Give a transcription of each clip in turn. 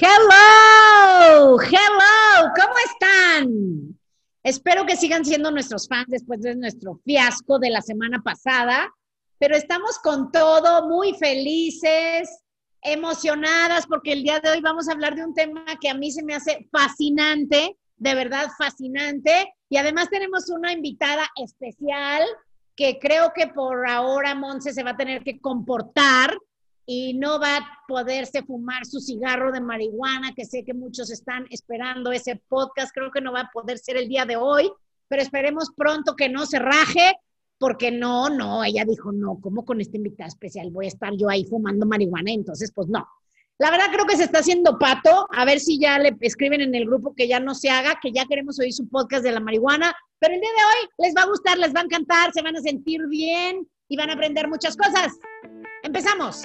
Hello, hello, ¿cómo están? Espero que sigan siendo nuestros fans después de nuestro fiasco de la semana pasada, pero estamos con todo, muy felices, emocionadas, porque el día de hoy vamos a hablar de un tema que a mí se me hace fascinante, de verdad fascinante, y además tenemos una invitada especial que creo que por ahora Monse se va a tener que comportar y no va a poderse fumar su cigarro de marihuana, que sé que muchos están esperando ese podcast, creo que no va a poder ser el día de hoy, pero esperemos pronto que no se raje, porque no, no, ella dijo, no, ¿cómo con esta invitada especial voy a estar yo ahí fumando marihuana? Entonces, pues no. La verdad creo que se está haciendo pato, a ver si ya le escriben en el grupo que ya no se haga, que ya queremos oír su podcast de la marihuana, pero el día de hoy les va a gustar, les va a encantar, se van a sentir bien y van a aprender muchas cosas. Empezamos.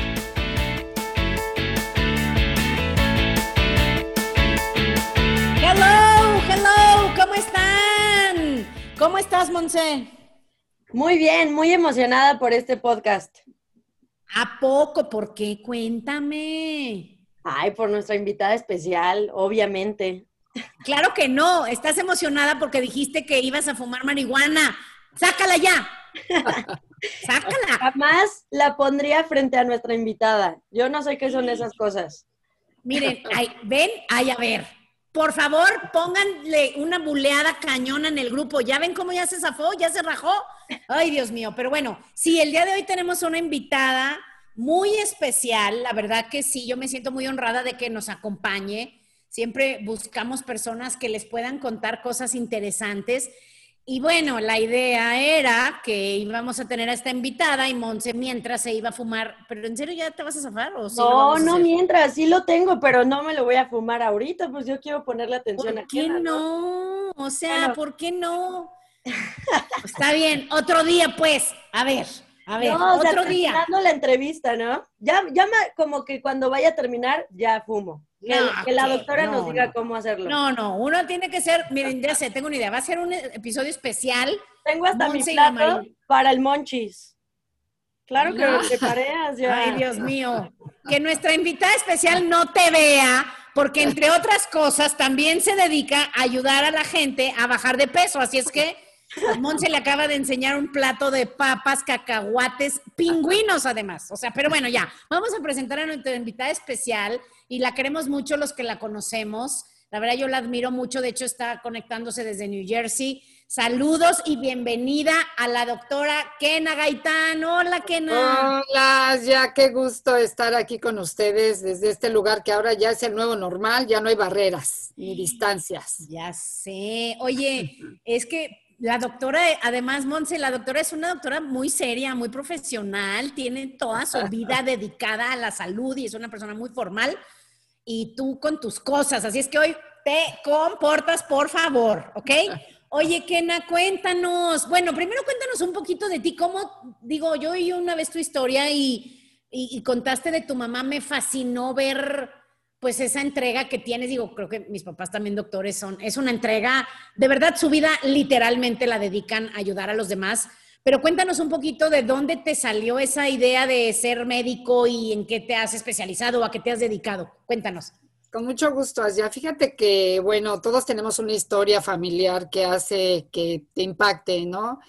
Estás, Monse? Muy bien, muy emocionada por este podcast. ¿A poco? ¿Por qué? Cuéntame. Ay, por nuestra invitada especial, obviamente. Claro que no, estás emocionada porque dijiste que ibas a fumar marihuana. Sácala ya. Sácala. Jamás la pondría frente a nuestra invitada. Yo no sé qué son esas cosas. Miren, ven, ay, a ver. Por favor, pónganle una buleada cañona en el grupo. ¿Ya ven cómo ya se zafó? ¿Ya se rajó? Ay, Dios mío. Pero bueno, sí, el día de hoy tenemos una invitada muy especial. La verdad que sí, yo me siento muy honrada de que nos acompañe. Siempre buscamos personas que les puedan contar cosas interesantes. Y bueno, la idea era que íbamos a tener a esta invitada y Monse mientras se iba a fumar. ¿Pero en serio ya te vas a zafar? O no, no mientras, sí lo tengo, pero no me lo voy a fumar ahorita, pues yo quiero ponerle atención ¿Por qué no? O sea, ¿por qué no? Está bien, otro día pues. A ver, a ver, otro día. Dando la entrevista, ¿no? Ya, ya como que cuando vaya a terminar, ya fumo. Que, la doctora nos diga cómo hacerlo. No, no, uno tiene que ser, miren, ya sé, tengo una idea, va a ser un episodio especial. Tengo hasta mi plato para el monchis. Claro que lo preparé, Ay, Dios mío. Que nuestra invitada especial no te vea, porque entre otras cosas también se dedica a ayudar a la gente a bajar de peso. Así es que a Monse le acaba de enseñar un plato de papas, cacahuates, pingüinos además. O sea, pero bueno, ya, vamos a presentar a nuestra invitada especial y la queremos mucho los que la conocemos. La verdad yo la admiro mucho, de hecho está conectándose desde New Jersey. Saludos y bienvenida a la doctora Kena Gaitán. Hola, Kena. Hola, ya qué gusto estar aquí con ustedes desde este lugar que ahora ya es el nuevo normal, ya no hay barreras ni distancias. Ya sé. Oye, es que la doctora, además, Monse, la doctora es una doctora muy seria, muy profesional, tiene toda su vida dedicada a la salud y es una persona muy formal y tú con tus cosas. Así es que hoy te comportas, por favor, ¿ok? Oye, Kena, cuéntanos. Bueno, primero cuéntanos un poquito de ti. ¿Cómo, digo, yo oí una vez tu historia y, y, contaste de tu mamá. Me fascinó ver, pues, esa entrega que tienes. Digo, creo que mis papás también doctores son. Es una entrega, de verdad, su vida literalmente la dedican a ayudar a los demás. Pero cuéntanos un poquito de dónde te salió esa idea de ser médico y en qué te has especializado o a qué te has dedicado. Cuéntanos. Con mucho gusto, Asia. Fíjate que, bueno, todos tenemos una historia familiar que hace que te impacte, ¿no?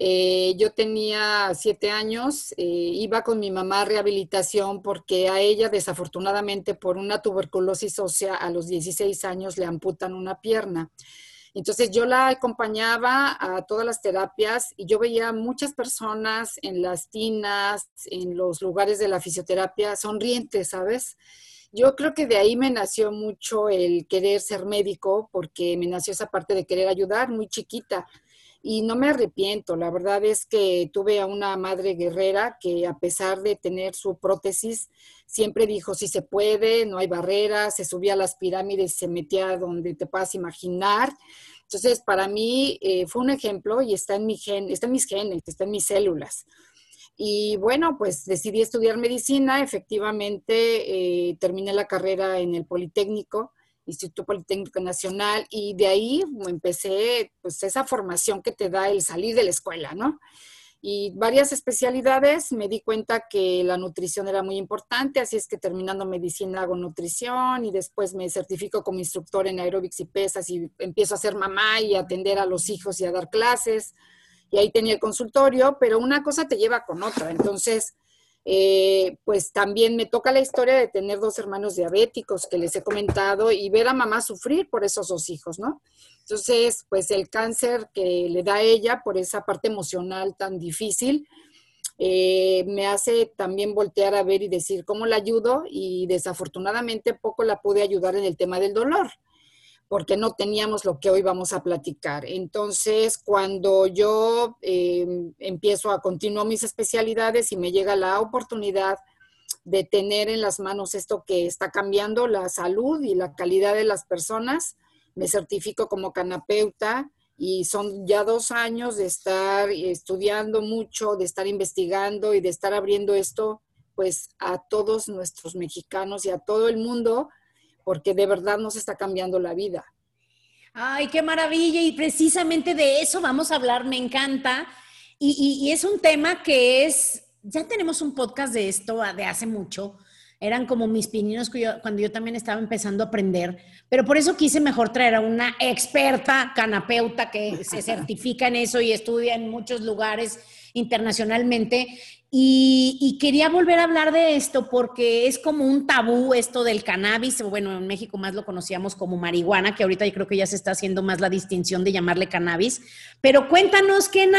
Eh, yo tenía siete años, eh, iba con mi mamá a rehabilitación porque a ella, desafortunadamente, por una tuberculosis ósea, a los 16 años le amputan una pierna. Entonces yo la acompañaba a todas las terapias y yo veía muchas personas en las tinas, en los lugares de la fisioterapia, sonrientes, ¿sabes? Yo creo que de ahí me nació mucho el querer ser médico, porque me nació esa parte de querer ayudar muy chiquita. Y no me arrepiento. La verdad es que tuve a una madre guerrera que a pesar de tener su prótesis, siempre dijo, si se puede, no hay barreras, se subía a las pirámides, se metía donde te puedas imaginar. Entonces, para mí eh, fue un ejemplo y está en, mi gen, está en mis genes, está en mis células. Y bueno, pues decidí estudiar medicina, efectivamente eh, terminé la carrera en el Politécnico Instituto Politécnico Nacional, y de ahí empecé pues esa formación que te da el salir de la escuela, ¿no? Y varias especialidades, me di cuenta que la nutrición era muy importante, así es que terminando medicina hago nutrición y después me certifico como instructor en aeróbics y pesas y empiezo a ser mamá y atender a los hijos y a dar clases. Y ahí tenía el consultorio, pero una cosa te lleva con otra. Entonces, eh, pues también me toca la historia de tener dos hermanos diabéticos que les he comentado y ver a mamá sufrir por esos dos hijos, ¿no? Entonces, pues el cáncer que le da a ella por esa parte emocional tan difícil, eh, me hace también voltear a ver y decir cómo la ayudo y desafortunadamente poco la pude ayudar en el tema del dolor porque no teníamos lo que hoy vamos a platicar. Entonces, cuando yo em, empiezo a continuar mis especialidades y me llega la oportunidad de tener en las manos esto que está cambiando la salud y la calidad de las personas, me certifico como canapeuta y son ya dos años de estar estudiando mucho, de estar investigando y de estar abriendo esto pues a todos nuestros mexicanos y a todo el mundo porque de verdad nos está cambiando la vida. Ay, qué maravilla. Y precisamente de eso vamos a hablar, me encanta. Y, es un tema que es, ya tenemos un podcast de esto de hace mucho. Eran como mis pininos cuando yo también estaba empezando a aprender. Pero por eso quise mejor traer a una experta canapeuta que se certifica en eso y estudia en muchos lugares internacionalmente y, quería volver a hablar de esto porque es como un tabú esto del cannabis, bueno, en México más lo conocíamos como marihuana, que ahorita yo creo que ya se está haciendo más la distinción de llamarle cannabis, pero cuéntanos, Kena,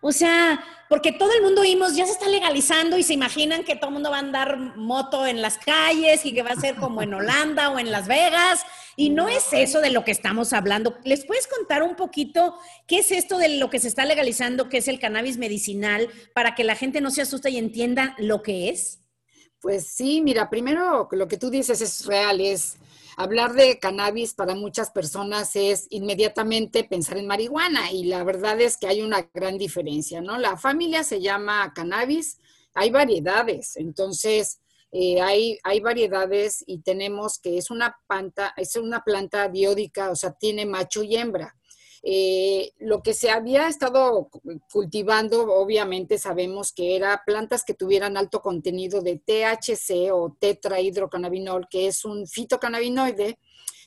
o sea, porque todo el mundo oímos, ya se está legalizando y se imaginan que todo el mundo va a andar moto en las calles y que va a ser como en Holanda o en Las Vegas. Y no es eso de lo que estamos hablando. ¿Les puedes contar un poquito qué es esto de lo que se está legalizando, que es el cannabis medicinal, para que la gente no se asuste y entienda lo que es? Pues sí, mira, primero lo que tú dices es real, es hablar de cannabis para muchas personas es inmediatamente pensar en marihuana y la verdad es que hay una gran diferencia, ¿no? La familia se llama cannabis, hay variedades, entonces eh, hay, hay variedades y tenemos que es una planta, es una planta diódica, o sea, tiene macho y hembra. Eh, lo que se había estado cultivando, obviamente sabemos que era plantas que tuvieran alto contenido de THC o tetrahidrocannabinol, que es un fitocannabinoide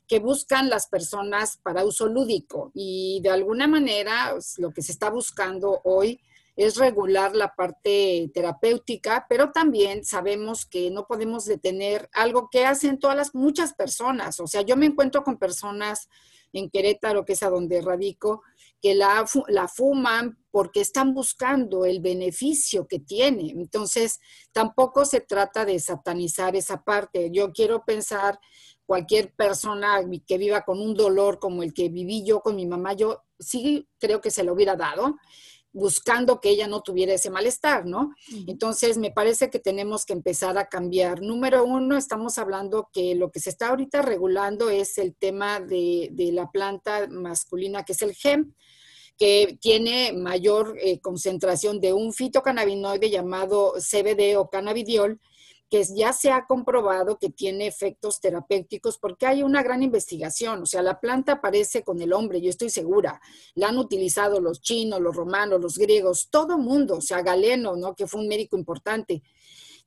que buscan las personas para uso lúdico. Y de alguna manera pues, lo que se está buscando hoy es regular la parte terapéutica, pero también sabemos que no podemos detener algo que hacen todas las muchas personas. O sea, yo me encuentro con personas en Querétaro, que es a donde radico, que la, la fuman porque están buscando el beneficio que tiene. Entonces, tampoco se trata de satanizar esa parte. Yo quiero pensar cualquier persona que viva con un dolor como el que viví yo con mi mamá, yo sí creo que se lo hubiera dado buscando que ella no tuviera ese malestar, ¿no? Entonces, me parece que tenemos que empezar a cambiar. Número uno, estamos hablando que lo que se está ahorita regulando es el tema de, la planta masculina, que es el GEM, que tiene mayor eh, concentración de un fitocannabinoide llamado CBD o cannabidiol, que ya se ha comprobado que tiene efectos terapéuticos porque hay una gran investigación. O sea, la planta aparece con el hombre, yo estoy segura. La han utilizado los chinos, los romanos, los griegos, todo mundo. O sea, Galeno, ¿no? Que fue un médico importante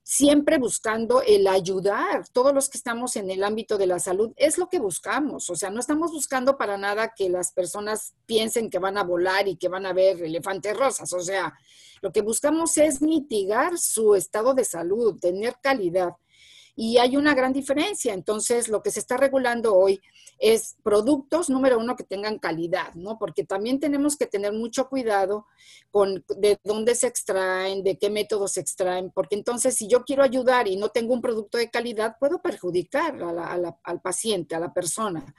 siempre buscando el ayudar. Todos los que estamos en el ámbito de la salud es lo que buscamos. O sea, no estamos buscando para nada que las personas piensen que van a volar y que van a ver elefantes rosas. O sea, lo que buscamos es mitigar su estado de salud, tener calidad. Y hay una gran diferencia. Entonces, lo que se está regulando hoy es productos, número uno, que tengan calidad, ¿no? Porque también tenemos que tener mucho cuidado con de dónde se extraen, de qué métodos se extraen, porque entonces si yo quiero ayudar y no tengo un producto de calidad, puedo perjudicar al paciente, a la persona.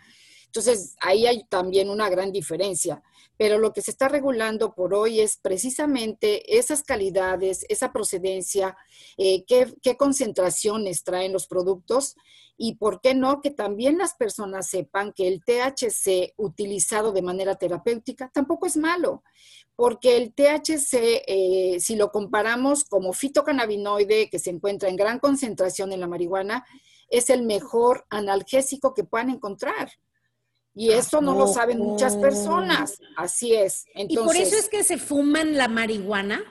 Entonces, ahí hay también una gran diferencia. Pero lo que se está regulando por hoy es precisamente esas calidades, esa procedencia, eh, qué, concentraciones traen los productos y por qué no que también las personas sepan que el THC utilizado de manera terapéutica tampoco es malo, porque el THC, eh, si lo comparamos como fitocannabinoide que se encuentra en gran concentración en la marihuana, es el mejor analgésico que puedan encontrar. Y eso no lo saben muchas personas. Así es. ¿Y por eso es que se fuman la marihuana?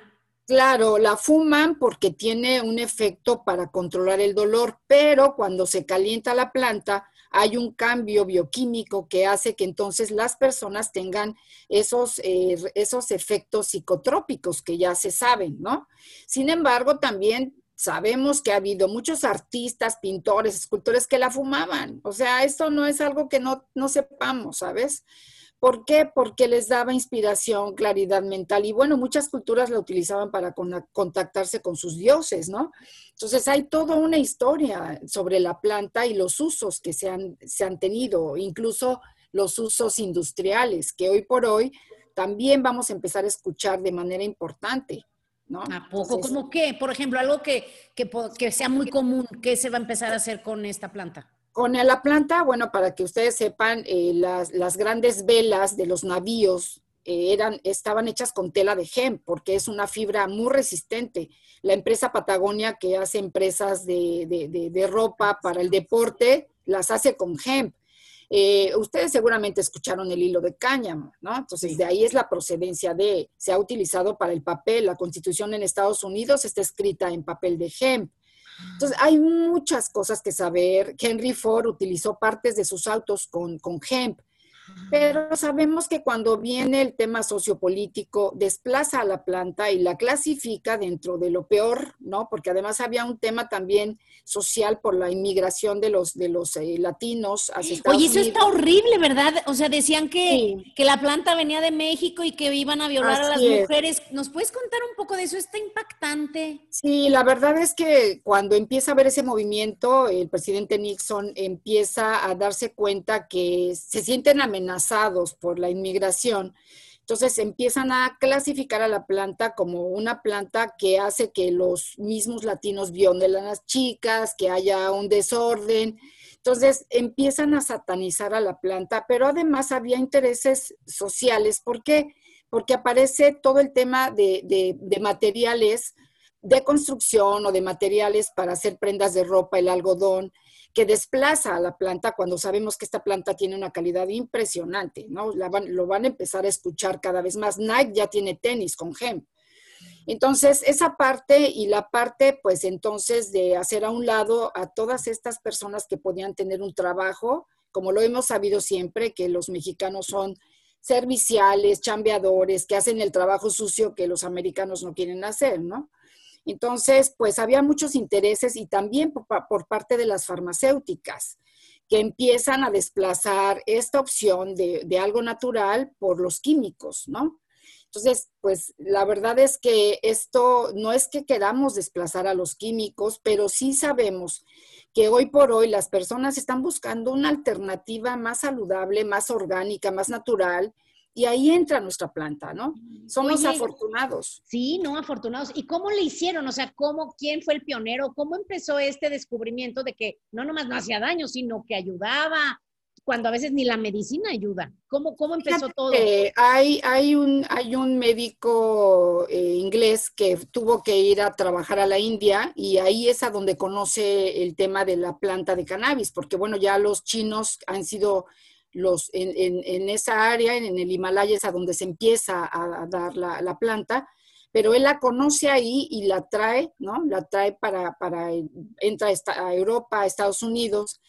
Claro, la fuman porque tiene un efecto para controlar el dolor, pero cuando se calienta la planta hay un cambio bioquímico que hace que entonces las personas tengan esos, eh, esos efectos psicotrópicos que ya se saben, ¿no? Sin embargo, también sabemos que ha habido muchos artistas, pintores, escultores que la fumaban. O sea, esto no es algo que no, no sepamos, ¿sabes? ¿Por qué? Porque les daba inspiración, claridad mental. Y bueno, muchas culturas la utilizaban para contactarse con sus dioses, ¿no? Entonces hay toda una historia sobre la planta y los usos que se han, se han tenido, incluso los usos industriales, que hoy por hoy también vamos a empezar a escuchar de manera importante. ¿No? ¿A poco? ¿Cómo qué? Por ejemplo, algo que, que, que sea muy común, ¿qué se va a empezar a hacer con esta planta? Con la planta, bueno, para que ustedes sepan, eh, las, grandes velas de los navíos eh, eran, estaban hechas con tela de hemp, porque es una fibra muy resistente. La empresa Patagonia, que hace empresas de, ropa para el deporte, las hace con hemp. Eh, ustedes seguramente escucharon el hilo de cáñamo, ¿no? Entonces, de ahí es la procedencia de, se ha utilizado para el papel. La constitución en Estados Unidos está escrita en papel de hemp. Entonces, hay muchas cosas que saber. Henry Ford utilizó partes de sus autos con, con hemp. Pero sabemos que cuando viene el tema sociopolítico, desplaza a la planta y la clasifica dentro de lo peor, ¿no? Porque además había un tema también social por la inmigración de los, de los eh, latinos hacia Estados Oye, eso está horrible, ¿verdad? O sea, decían que, que la planta venía de México y que iban a violar a las mujeres. ¿Nos puedes contar un poco de eso? Está impactante. Sí, la verdad es que cuando empieza a ver ese movimiento, el presidente Nixon empieza a darse cuenta que se sienten amenazados por la inmigración. Entonces empiezan a clasificar a la planta como una planta que hace que los mismos latinos violen a las chicas, que haya un desorden. Entonces empiezan a satanizar a la planta, pero además había intereses sociales. ¿Por qué? Porque aparece todo el tema de materiales de construcción o de materiales para hacer prendas de ropa, el algodón, que desplaza a la planta cuando sabemos que esta planta tiene una calidad impresionante, ¿no? lo van a empezar a escuchar cada vez más. Nike ya tiene tenis con hemp. Entonces, esa parte y la parte, pues entonces, de hacer a un lado a todas estas personas que podían tener un trabajo, como lo hemos sabido siempre, que los mexicanos son serviciales, chambeadores, que hacen el trabajo sucio que los americanos no quieren hacer, ¿no? Entonces, pues había muchos intereses y también por, parte de las farmacéuticas que empiezan a desplazar esta opción de, de, algo natural por los químicos, ¿no? Entonces, pues la verdad es que esto no es que queramos desplazar a los químicos, pero sí sabemos que hoy por hoy las personas están buscando una alternativa más saludable, más orgánica, más natural, y ahí entra nuestra planta, ¿no? Somos afortunados. Sí, no afortunados. ¿Y cómo le hicieron? O sea, ¿cómo, quién fue el pionero? ¿Cómo empezó este descubrimiento de que no nomás no hacía daño, sino que ayudaba? Cuando a veces ni la medicina ayuda. ¿Cómo, cómo empezó todo? hay, hay, un, hay un médico eh, inglés que tuvo que ir a trabajar a la India y ahí es a donde conoce el tema de la planta de cannabis, porque bueno, ya los chinos han sido los, en, esa área, en, el Himalaya, es a donde se empieza a, dar la, planta, pero él la conoce ahí y la trae, ¿no? La trae para, para entra a Europa, a Estados Unidos,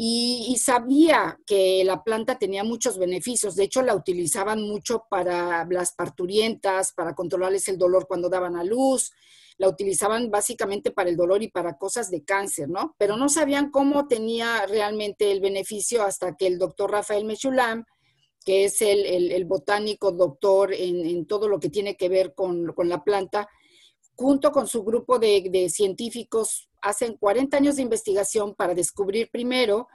y, sabía que la planta tenía muchos beneficios. De hecho, la utilizaban mucho para las parturientas, para controlarles el dolor cuando daban a luz, la utilizaban básicamente para el dolor y para cosas de cáncer, ¿no? Pero no sabían cómo tenía realmente el beneficio hasta que el doctor Rafael Mechulam, que es el, botánico doctor en, todo lo que tiene que ver con, la planta, junto con su grupo de, de científicos, hacen 40 años de investigación para descubrir primero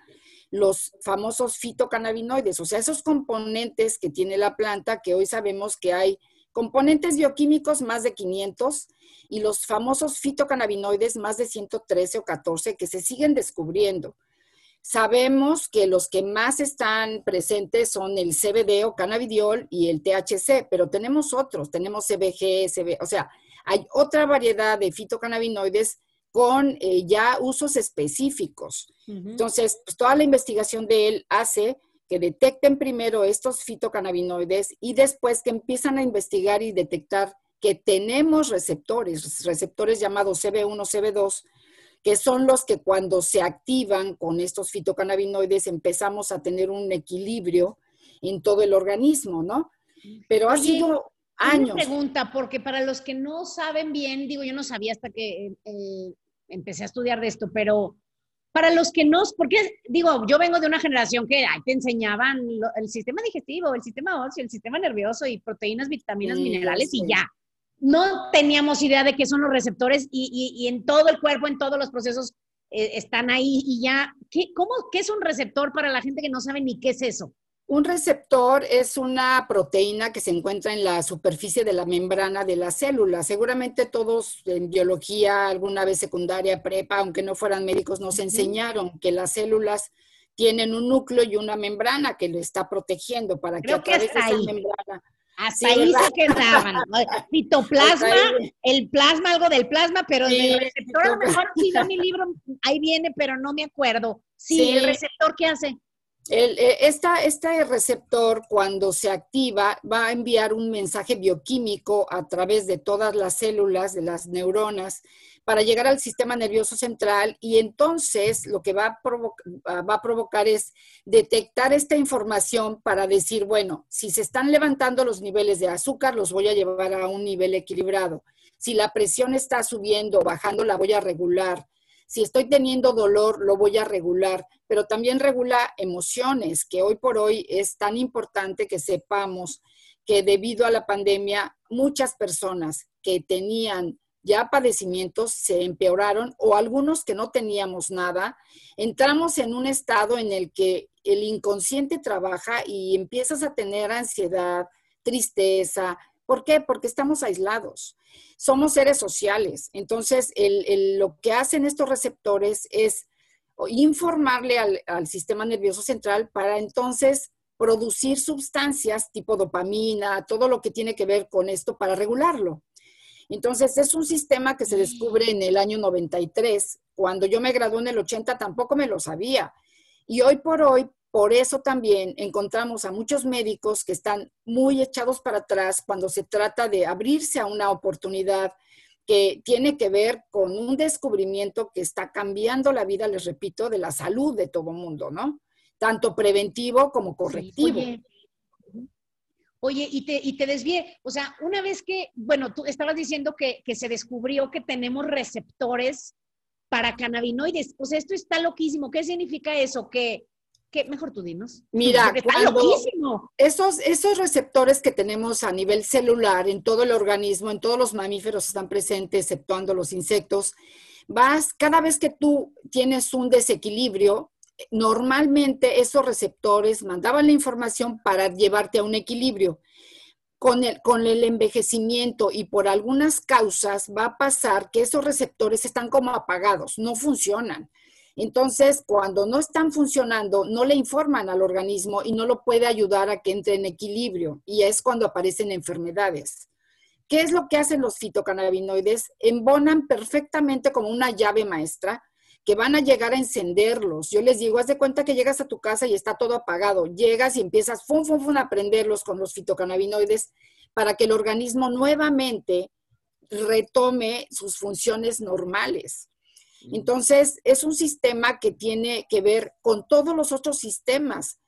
los famosos fitocannabinoides, o sea, esos componentes que tiene la planta, que hoy sabemos que hay componentes bioquímicos más de 500 y los famosos fitocannabinoides más de 113 o 14 que se siguen descubriendo. Sabemos que los que más están presentes son el CBD o cannabidiol y el THC, pero tenemos otros, tenemos CBG, CB, o sea, hay otra variedad de fitocannabinoides con eh, ya usos específicos. Entonces, pues, toda la investigación de él hace que detecten primero estos fitocannabinoides y después que empiezan a investigar y detectar que tenemos receptores, receptores llamados CB1, CB2, que son los que cuando se activan con estos fitocannabinoides empezamos a tener un equilibrio en todo el organismo, ¿no? Pero ha sido años. Una pregunta, porque para los que no saben bien, digo, yo no sabía hasta que eh, empecé a estudiar de esto, pero para los que no, porque digo, yo vengo de una generación que te enseñaban el sistema digestivo, el sistema óseo, el sistema nervioso y proteínas, vitaminas, minerales y ya. no teníamos idea de qué son los receptores y, en todo el cuerpo, en todos los procesos eh, están ahí y ya, ¿qué, cómo, ¿qué es un receptor para la gente que no sabe ni qué es eso? Un receptor es una proteína que se encuentra en la superficie de la membrana de la célula. Seguramente todos en biología, alguna vez secundaria, prepa, aunque no fueran médicos, nos enseñaron que las células tienen un núcleo y una membrana que lo está protegiendo para que a través de esa membrana hasta ahí se quedaban. Citoplasma, el plasma, algo del plasma, pero el receptor, a lo mejor sí mi libro, ahí viene, pero no me acuerdo. Sí, el receptor, ¿qué hace? El, eh, este receptor, cuando se activa, va a enviar un mensaje bioquímico a través de todas las células, de las neuronas, para llegar al sistema nervioso central y entonces lo que va a, ah, va a provocar es detectar esta información para decir, bueno, si se están levantando los niveles de azúcar, los voy a llevar a un nivel equilibrado. Si la presión está subiendo o bajando, la voy a regular. Si estoy teniendo dolor, lo voy a regular, pero también regula emociones, que hoy por hoy es tan importante que sepamos que debido a la pandemia, muchas personas que tenían ya padecimientos se empeoraron o algunos que no teníamos nada, entramos en un estado en el que el inconsciente trabaja y empiezas a tener ansiedad, tristeza. ¿Por qué? Porque estamos aislados. Somos seres sociales. Entonces, lo que hacen estos receptores es informarle al, al sistema nervioso central para entonces producir sustancias tipo dopamina, todo lo que tiene que ver con esto para regularlo. Entonces, es un sistema que se descubre en el año 93. Cuando yo me gradué en el 80 tampoco me lo sabía. Y hoy por hoy, por eso también encontramos a muchos médicos que están muy echados para atrás cuando se trata de abrirse a una oportunidad que tiene que ver con un descubrimiento que está cambiando la vida, les repito, de la salud de todo mundo, ¿no? Tanto preventivo como correctivo. Oye, y te, y te desvié, o sea, una vez que, bueno, tú estabas diciendo que, que se descubrió que tenemos receptores para cannabinoides, o sea, esto está loquísimo. ¿Qué significa eso? Que, que mejor tú dinos. Mira, está loquísimo. Esos, esos receptores que tenemos a nivel celular en todo el organismo, en todos los mamíferos están presentes, exceptuando los insectos, vas, cada vez que tú tienes un desequilibrio, normalmente esos receptores mandaban la información para llevarte a un equilibrio. Con el, con el envejecimiento y por algunas causas va a pasar que esos receptores están como apagados, no funcionan. Entonces, cuando no están funcionando, no le informan al organismo y no lo puede ayudar a que entre en equilibrio. Y es cuando aparecen enfermedades. ¿Qué es lo que hacen los fitocannabinoides? Embonan perfectamente como una llave maestra que van a llegar a encenderlos. Yo les digo, haz de cuenta que llegas a tu casa y está todo apagado. Llegas y empiezas fum, fum, fum, a prenderlos con los fitocannabinoides para que el organismo nuevamente retome sus funciones normales. Entonces, es un sistema que tiene que ver con todos los otros sistemas.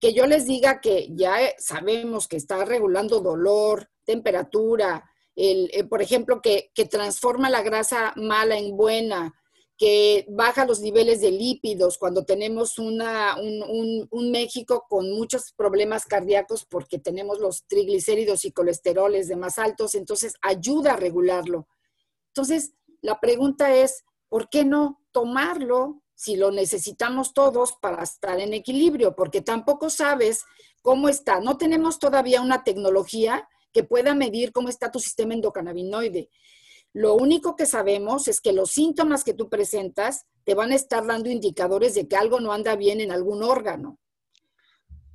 Que yo les diga que ya sabemos que está regulando dolor, temperatura, eh, por ejemplo, que, que transforma la grasa mala en buena, que baja los niveles de lípidos cuando tenemos una, un, un, México con muchos problemas cardíacos porque tenemos los triglicéridos y colesteroles de más altos, entonces ayuda a regularlo. Entonces, la pregunta es, ¿por qué no tomarlo si lo necesitamos todos para estar en equilibrio, porque tampoco sabes cómo está. No tenemos todavía una tecnología que pueda medir cómo está tu sistema endocannabinoide. Lo único que sabemos es que los síntomas que tú presentas te van a estar dando indicadores de que algo no anda bien en algún órgano.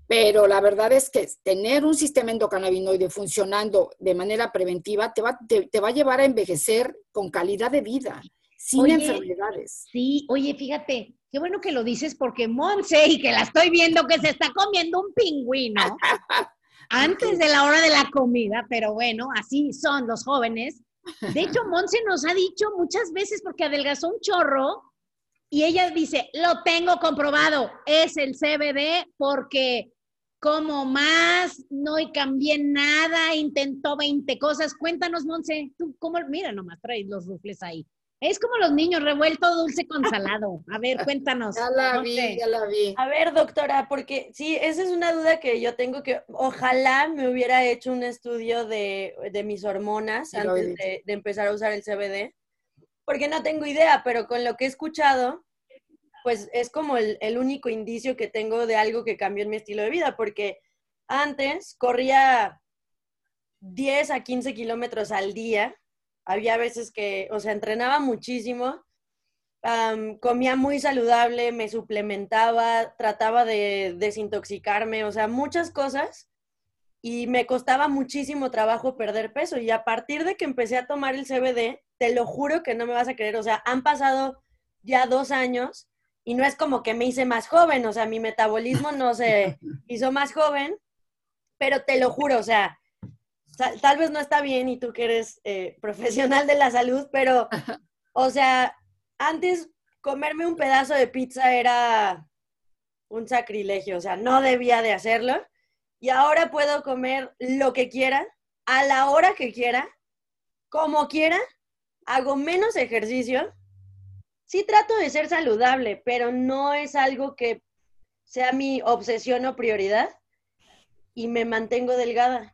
Pero la verdad es que tener un sistema endocannabinoide funcionando de manera preventiva te va, te va a llevar a envejecer con calidad de vida sin enfermedades. Sí, oye, fíjate, qué bueno que lo dices porque Monse, y que la estoy viendo que se está comiendo un pingüino antes de la hora de la comida, pero bueno, así son los jóvenes. De hecho, Monse nos ha dicho muchas veces porque adelgazó un chorro y ella dice, lo tengo comprobado, es el CBD porque como más, no cambié nada, intentó 20 cosas. Cuéntanos, Monse, tú cómo, mira nomás, traes los rufles ahí. Es como los niños, revuelto dulce con salado. A ver, cuéntanos. Ya la vi, ya la vi. A ver, doctora, porque sí, esa es una duda que yo tengo que ojalá me hubiera hecho un estudio de, mis hormonas antes de, empezar a usar el CBD, porque no tengo idea, pero con lo que he escuchado, pues es como el, el único indicio que tengo de algo que cambió en mi estilo de vida, porque antes corría 10 a 15 kilómetros al día había veces que, o sea, entrenaba muchísimo, comía muy saludable, me suplementaba, trataba de desintoxicarme, o sea, muchas cosas. Y me costaba muchísimo trabajo perder peso. Y a partir de que empecé a tomar el CBD, te lo juro que no me vas a creer. O sea, han pasado ya dos años y no es como que me hice más joven. O sea, mi metabolismo no se hizo más joven, pero te lo juro, o sea, tal, vez no está bien y tú que eres eh, profesional de la salud, pero, o sea, antes comerme un pedazo de pizza era un sacrilegio, o sea, no debía de hacerlo. Y ahora puedo comer lo que quiera, a la hora que quiera, como quiera, hago menos ejercicio. Sí trato de ser saludable, pero no es algo que sea mi obsesión o prioridad y me mantengo delgada.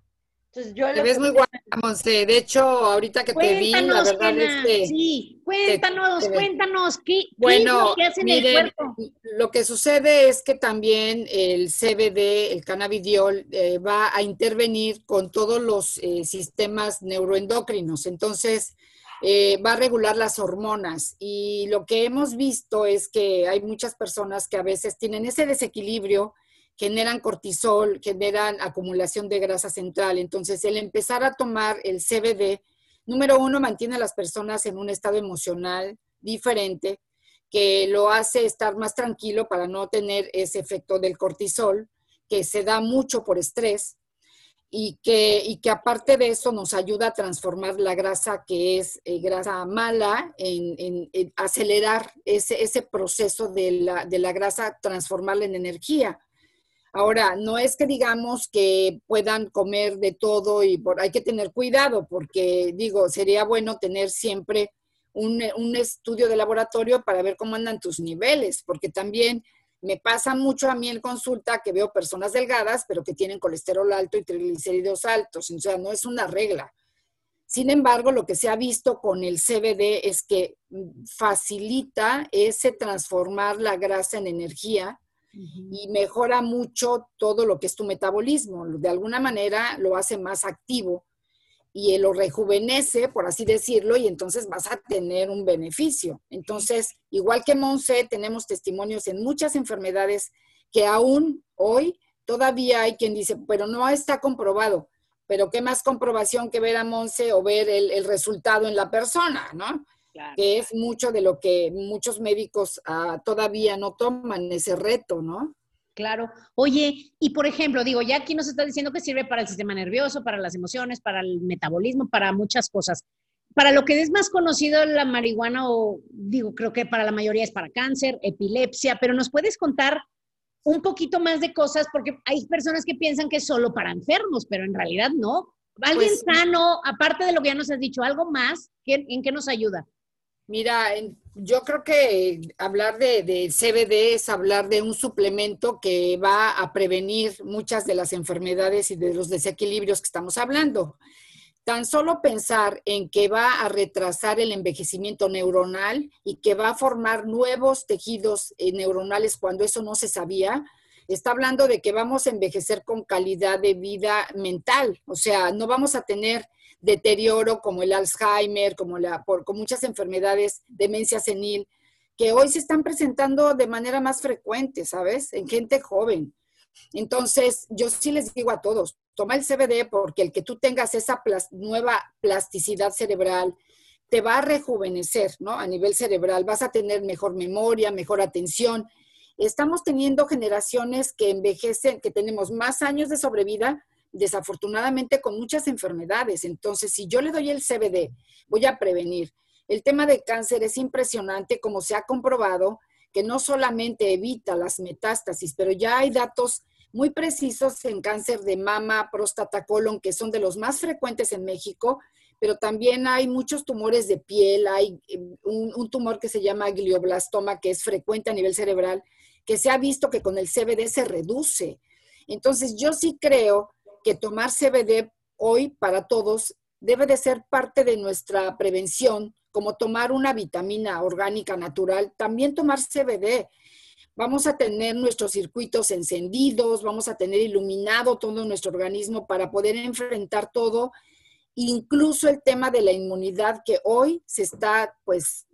Entonces yo te ves muy guapa, Monse. De hecho, ahorita que te vi, la verdad es que... Sí, cuéntanos, cuéntanos, ¿qué, bueno, ¿qué es lo que miren, el cuerpo? Lo que sucede es que también el CBD, el cannabidiol, eh, va a intervenir con todos los eh, sistemas neuroendocrinos. Entonces, eh, va a regular las hormonas. Y lo que hemos visto es que hay muchas personas que a veces tienen ese desequilibrio generan cortisol, generan acumulación de grasa central. Entonces, el empezar a tomar el CBD, número uno, mantiene a las personas en un estado emocional diferente, que lo hace estar más tranquilo para no tener ese efecto del cortisol, que se da mucho por estrés, y que, y que aparte de eso nos ayuda a transformar la grasa que es eh, grasa mala, en, acelerar ese, ese proceso de la, de la grasa, transformarla en energía. Ahora, no es que digamos que puedan comer de todo y por, hay que tener cuidado porque, digo, sería bueno tener siempre un, un, estudio de laboratorio para ver cómo andan tus niveles, porque también me pasa mucho a mí en consulta que veo personas delgadas, pero que tienen colesterol alto y triglicéridos altos, o sea, no es una regla. Sin embargo, lo que se ha visto con el CBD es que facilita ese transformar la grasa en energía y mejora mucho todo lo que es tu metabolismo. De alguna manera lo hace más activo y lo rejuvenece, por así decirlo, y entonces vas a tener un beneficio. Entonces, igual que Monse, tenemos testimonios en muchas enfermedades que aún hoy todavía hay quien dice, pero no está comprobado. Pero qué más comprobación que ver a Monse o ver el, el resultado en la persona, ¿no? Que es mucho de lo que muchos médicos ah, todavía no toman ese reto, ¿no? Claro. Oye, y por ejemplo, digo, ya aquí nos está diciendo que sirve para el sistema nervioso, para las emociones, para el metabolismo, para muchas cosas. Para lo que es más conocido la marihuana, o digo, creo que para la mayoría es para cáncer, epilepsia, pero nos puedes contar un poquito más de cosas, porque hay personas que piensan que es solo para enfermos, pero en realidad no. Alguien pues sano, aparte de lo que ya nos has dicho, algo más, ¿en qué nos ayuda? Mira, yo creo que hablar de, CBD es hablar de un suplemento que va a prevenir muchas de las enfermedades y de los desequilibrios que estamos hablando. Tan solo pensar en que va a retrasar el envejecimiento neuronal y que va a formar nuevos tejidos eh, neuronales cuando eso no se sabía, está hablando de que vamos a envejecer con calidad de vida mental, o sea, no vamos a tener deterioro como el Alzheimer, como la, por, con muchas enfermedades, demencia senil, que hoy se están presentando de manera más frecuente, ¿sabes? En gente joven. Entonces, yo sí les digo a todos, toma el CBD porque el que tú tengas esa nueva plasticidad cerebral te va a rejuvenecer, ¿no? A nivel cerebral, vas a tener mejor memoria, mejor atención. Estamos teniendo generaciones que envejecen, que tenemos más años de sobrevida, desafortunadamente con muchas enfermedades. Entonces, si yo le doy el CBD, voy a prevenir. El tema de cáncer es impresionante, como se ha comprobado, que no solamente evita las metástasis, pero ya hay datos muy precisos en cáncer de mama, próstata, colon, que son de los más frecuentes en México, pero también hay muchos tumores de piel, hay eh, un, tumor que se llama glioblastoma, que es frecuente a nivel cerebral, que se ha visto que con el CBD se reduce. Entonces, yo sí creo que tomar CBD hoy para todos debe de ser parte de nuestra prevención, como tomar una vitamina orgánica natural, también tomar CBD vamos a tener nuestros circuitos encendidos, vamos a tener iluminado todo nuestro organismo para poder enfrentar todo, incluso el tema de la inmunidad que hoy se está pues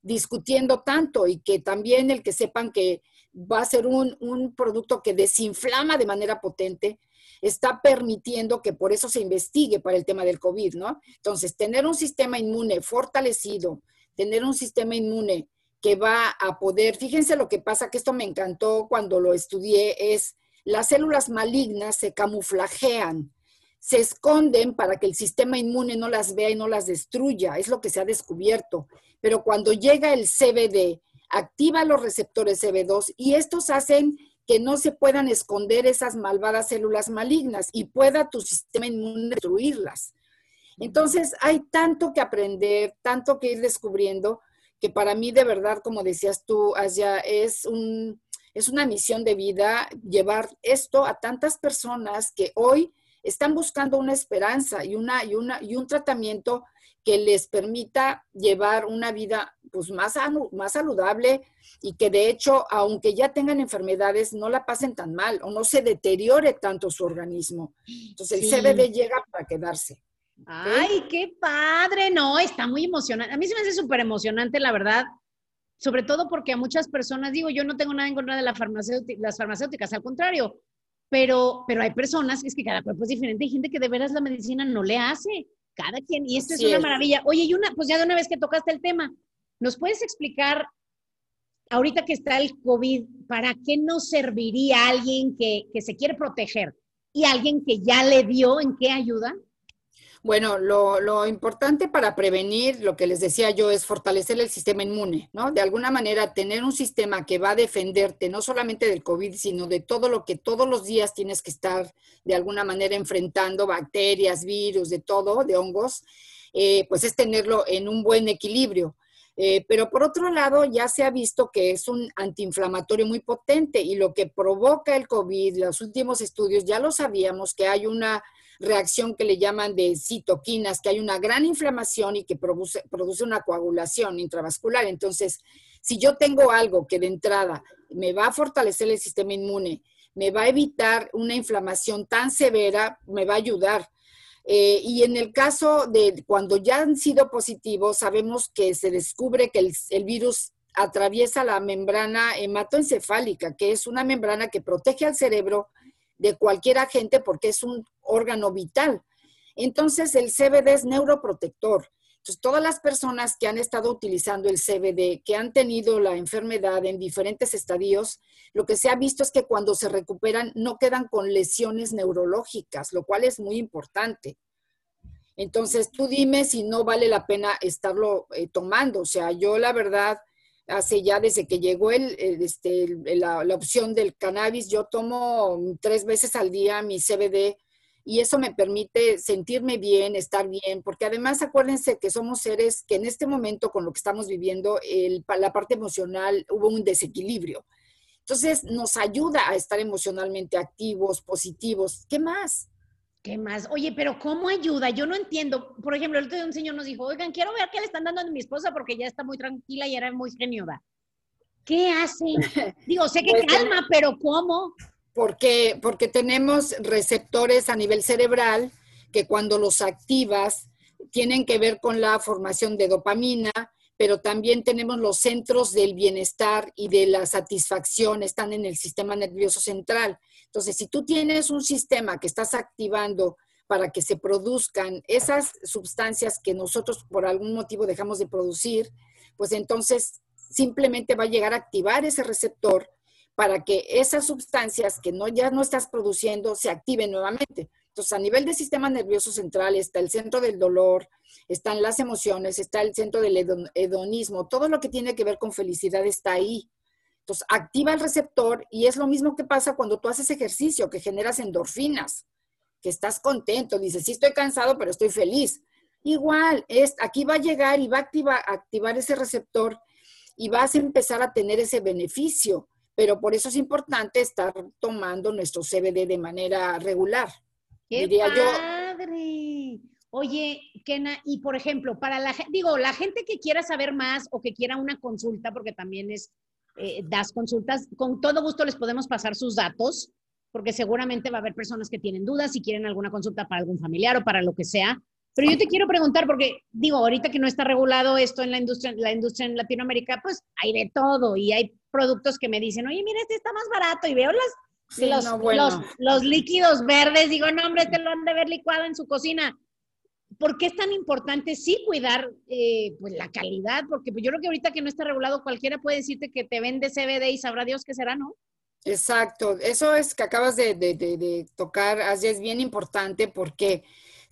discutiendo tanto y que también el que sepan que va a ser un, un producto que desinflama de manera potente, está permitiendo que por eso se investigue para el tema del COVID, ¿no? Entonces, tener un sistema inmune fortalecido, tener un sistema inmune que va a poder, fíjense lo que pasa, que esto me encantó cuando lo estudié, es las células malignas se camuflajean, se esconden para que el sistema inmune no las vea y no las destruya, es lo que se ha descubierto. Pero cuando llega el CBD, activa los receptores CB2 y estos hacen que no se puedan esconder esas malvadas células malignas y pueda tu sistema inmune destruirlas. Entonces, hay tanto que aprender, tanto que ir descubriendo, que para mí de verdad, como decías tú, Asia, es, un, es una misión de vida llevar esto a tantas personas que hoy están buscando una esperanza y, una, y, una, y un tratamiento que les permita llevar una vida pues, más, más saludable y que de hecho, aunque ya tengan enfermedades, no la pasen tan mal o no se deteriore tanto su organismo. Entonces el CBD llega para quedarse. Ay, qué padre, no, está muy emocionante. A mí se me hace súper emocionante, la verdad, sobre todo porque a muchas personas, digo, yo no tengo nada en contra de la las farmacéuticas, al contrario, pero, pero hay personas, es que cada cuerpo es diferente, hay gente que de veras la medicina no le hace, cada quien, y esto es una maravilla. Oye, y una, pues ya de una vez que tocaste el tema, ¿nos puedes explicar, ahorita que está el COVID, para qué nos serviría alguien que, que se quiere proteger y alguien que ya le dio, en qué ayuda? Bueno, lo, importante para prevenir, lo que les decía yo, es fortalecer el sistema inmune, ¿no? De alguna manera, tener un sistema que va a defenderte no solamente del COVID, sino de todo lo que todos los días tienes que estar de alguna manera enfrentando, bacterias, virus, de todo, de hongos, eh, pues es tenerlo en un buen equilibrio. Eh, pero por otro lado, ya se ha visto que es un antiinflamatorio muy potente y lo que provoca el COVID, los últimos estudios ya lo sabíamos, que hay una reacción que le llaman de citoquinas, que hay una gran inflamación y que produce, produce una coagulación intravascular. Entonces, si yo tengo algo que de entrada me va a fortalecer el sistema inmune, me va a evitar una inflamación tan severa, me va a ayudar. Eh, y en el caso de cuando ya han sido positivos, sabemos que se descubre que el, el virus atraviesa la membrana hematoencefálica, que es una membrana que protege al cerebro de cualquier agente porque es un órgano vital. Entonces, el CBD es neuroprotector. Entonces, todas las personas que han estado utilizando el CBD, que han tenido la enfermedad en diferentes estadios, lo que se ha visto es que cuando se recuperan no quedan con lesiones neurológicas, lo cual es muy importante. Entonces, tú dime si no vale la pena estarlo eh, tomando. O sea, yo la verdad, hace ya desde que llegó el, este, la, la, opción del cannabis, yo tomo tres veces al día mi CBD y eso me permite sentirme bien, estar bien, porque además acuérdense que somos seres que en este momento con lo que estamos viviendo, el, la parte emocional hubo un desequilibrio. Entonces nos ayuda a estar emocionalmente activos, positivos. ¿Qué más? ¿Qué más? Oye, pero ¿cómo ayuda? Yo no entiendo. Por ejemplo, el otro día un señor nos dijo, oigan, quiero ver qué le están dando a mi esposa porque ya está muy tranquila y era muy geniosa. ¿Qué hace? Digo, sé que pues, calma, pero ¿cómo? Porque, porque tenemos receptores a nivel cerebral que cuando los activas tienen que ver con la formación de dopamina, pero también tenemos los centros del bienestar y de la satisfacción, están en el sistema nervioso central. Entonces, si tú tienes un sistema que estás activando para que se produzcan esas sustancias que nosotros por algún motivo dejamos de producir, pues entonces simplemente va a llegar a activar ese receptor para que esas sustancias que no, ya no estás produciendo se activen nuevamente. Entonces, a nivel del sistema nervioso central está el centro del dolor, están las emociones, está el centro del hedonismo, todo lo que tiene que ver con felicidad está ahí. Entonces, activa el receptor y es lo mismo que pasa cuando tú haces ejercicio, que generas endorfinas, que estás contento, dices, sí estoy cansado, pero estoy feliz. Igual, es, aquí va a llegar y va a activar, activar ese receptor y vas a empezar a tener ese beneficio, pero por eso es importante estar tomando nuestro CBD de manera regular. ¡Qué padre! Oye, Kena, y por ejemplo, para la gente, digo, la gente que quiera saber más o que quiera una consulta, porque también es, eh, das consultas, con todo gusto les podemos pasar sus datos, porque seguramente va a haber personas que tienen dudas y quieren alguna consulta para algún familiar o para lo que sea. Pero yo te quiero preguntar, porque digo, ahorita que no está regulado esto en la industria, la industria en Latinoamérica, pues hay de todo y hay productos que me dicen, oye, mira, este está más barato y veo las los, los, líquidos verdes, digo, no, hombre, te lo han de ver licuado en su cocina. ¿Por qué es tan importante sí cuidar eh, pues, la calidad? Porque yo creo que ahorita que no está regulado, cualquiera puede decirte que te vende CBD y sabrá Dios qué será, ¿no? Exacto, eso es que acabas de, de, de, de tocar, es bien importante porque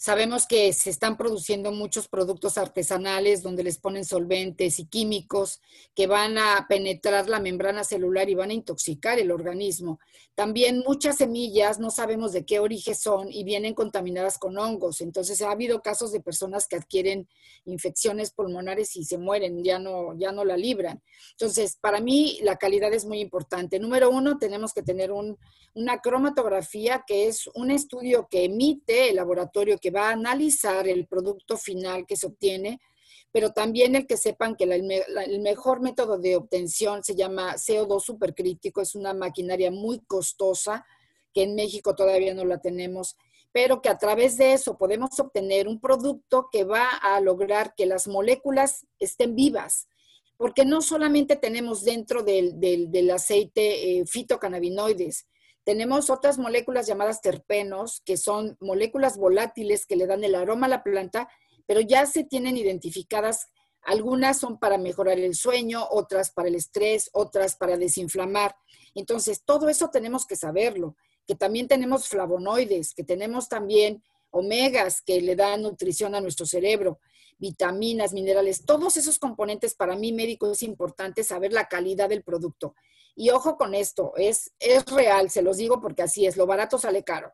Sabemos que se están produciendo muchos productos artesanales donde les ponen solventes y químicos que van a penetrar la membrana celular y van a intoxicar el organismo. También muchas semillas no sabemos de qué origen son y vienen contaminadas con hongos. Entonces ha habido casos de personas que adquieren infecciones pulmonares y se mueren, ya no, ya no la libran. Entonces, para mí la calidad es muy importante. Número uno, tenemos que tener una cromatografía que es un estudio que emite el laboratorio que va a analizar el producto final que se obtiene, pero también el que sepan que el mejor método de obtención se llama CO2 supercrítico, es una maquinaria muy costosa que en México todavía no la tenemos, pero que a través de eso podemos obtener un producto que va a lograr que las moléculas estén vivas, porque no solamente tenemos dentro del, aceite eh, fitocannabinoides, tenemos otras moléculas llamadas terpenos, que son moléculas volátiles que le dan el aroma a la planta, pero ya se tienen identificadas. Algunas son para mejorar el sueño, otras para el estrés, otras para desinflamar. Entonces, todo eso tenemos que saberlo, que también tenemos flavonoides, que tenemos también omegas que le dan nutrición a nuestro cerebro, vitaminas, minerales, todos esos componentes para mí médico es importante saber la calidad del producto. Y ojo con esto, es, es real, se los digo porque así es, lo barato sale caro.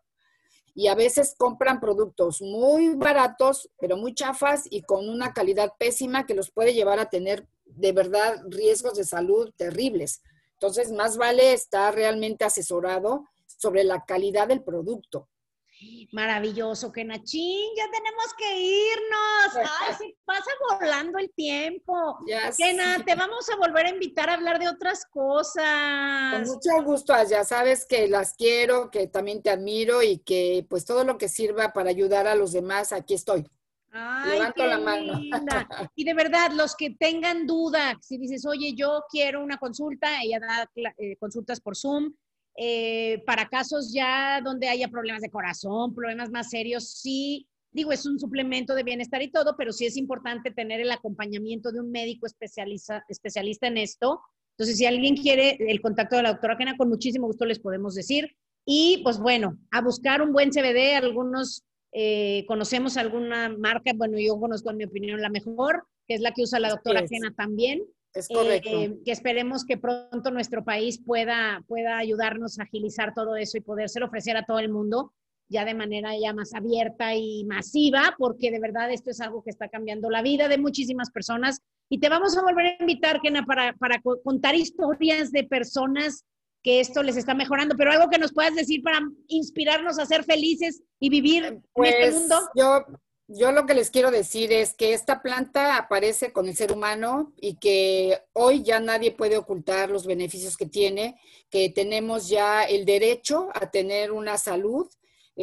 Y a veces compran productos muy baratos, pero muy chafas y con una calidad pésima que los puede llevar a tener de verdad riesgos de salud terribles. Entonces, más vale estar realmente asesorado sobre la calidad del producto. Maravilloso, Kenachín, ya tenemos que irnos. Ay, se pasa volando el tiempo. Ya Kena, te vamos a volver a invitar a hablar de otras cosas. Con mucho gusto, ya sabes que las quiero, que también te admiro y que pues todo lo que sirva para ayudar a los demás, aquí estoy. Ay, Levanto la mano. Y de verdad, los que tengan duda, si dices, oye, yo quiero una consulta, ella da eh, consultas por Zoom, eh, para casos ya donde haya problemas de corazón, problemas más serios, sí, digo, es un suplemento de bienestar y todo, pero sí es importante tener el acompañamiento de un médico especialista, especialista en esto. Entonces, si alguien quiere el contacto de la doctora Kena, con muchísimo gusto les podemos decir. Y pues bueno, a buscar un buen CBD, algunos eh, conocemos alguna marca, bueno, yo conozco en mi opinión la mejor, que es la que usa la doctora Kena también. Es correcto. Eh, que esperemos que pronto nuestro país pueda, pueda ayudarnos a agilizar todo eso y poderse ofrecer a todo el mundo ya de manera ya más abierta y masiva, porque de verdad esto es algo que está cambiando la vida de muchísimas personas. Y te vamos a volver a invitar, Kena, para, para contar historias de personas que esto les está mejorando, pero algo que nos puedas decir para inspirarnos a ser felices y vivir en este pues, mundo. Yo, yo lo que les quiero decir es que esta planta aparece con el ser humano y que hoy ya nadie puede ocultar los beneficios que tiene, que tenemos ya el derecho a tener una salud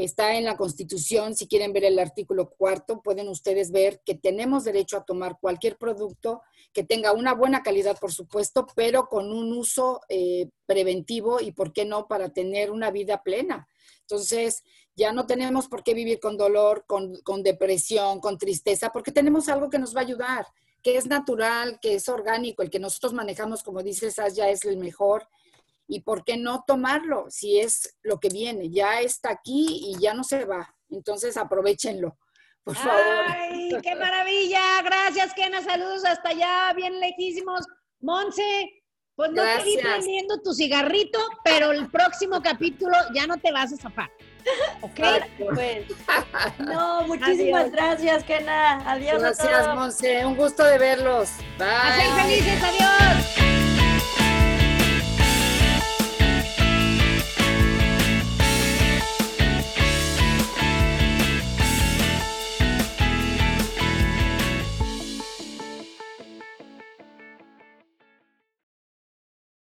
Está en la Constitución, si quieren ver el artículo cuarto, pueden ustedes ver que tenemos derecho a tomar cualquier producto que tenga una buena calidad, por supuesto, pero con un uso eh, preventivo y, ¿por qué no?, para tener una vida plena. Entonces, ya no tenemos por qué vivir con dolor, con, con depresión, con tristeza, porque tenemos algo que nos va a ayudar, que es natural, que es orgánico, el que nosotros manejamos, como dices, ya es el mejor y por qué no tomarlo si es lo que viene, ya está aquí y ya no se va. Entonces aprovechenlo, por favor. ¡Ay, qué maravilla! Gracias, Kena. Saludos hasta allá, bien lejísimos. Monse, pues no te vi prendiendo tu cigarrito, pero el próximo capítulo ya no te vas a zafar. ¿Ok? Pues. No, muchísimas gracias, Kena. Adiós. Gracias, Monse. Un gusto de verlos. Bye. A ser felices. Adiós.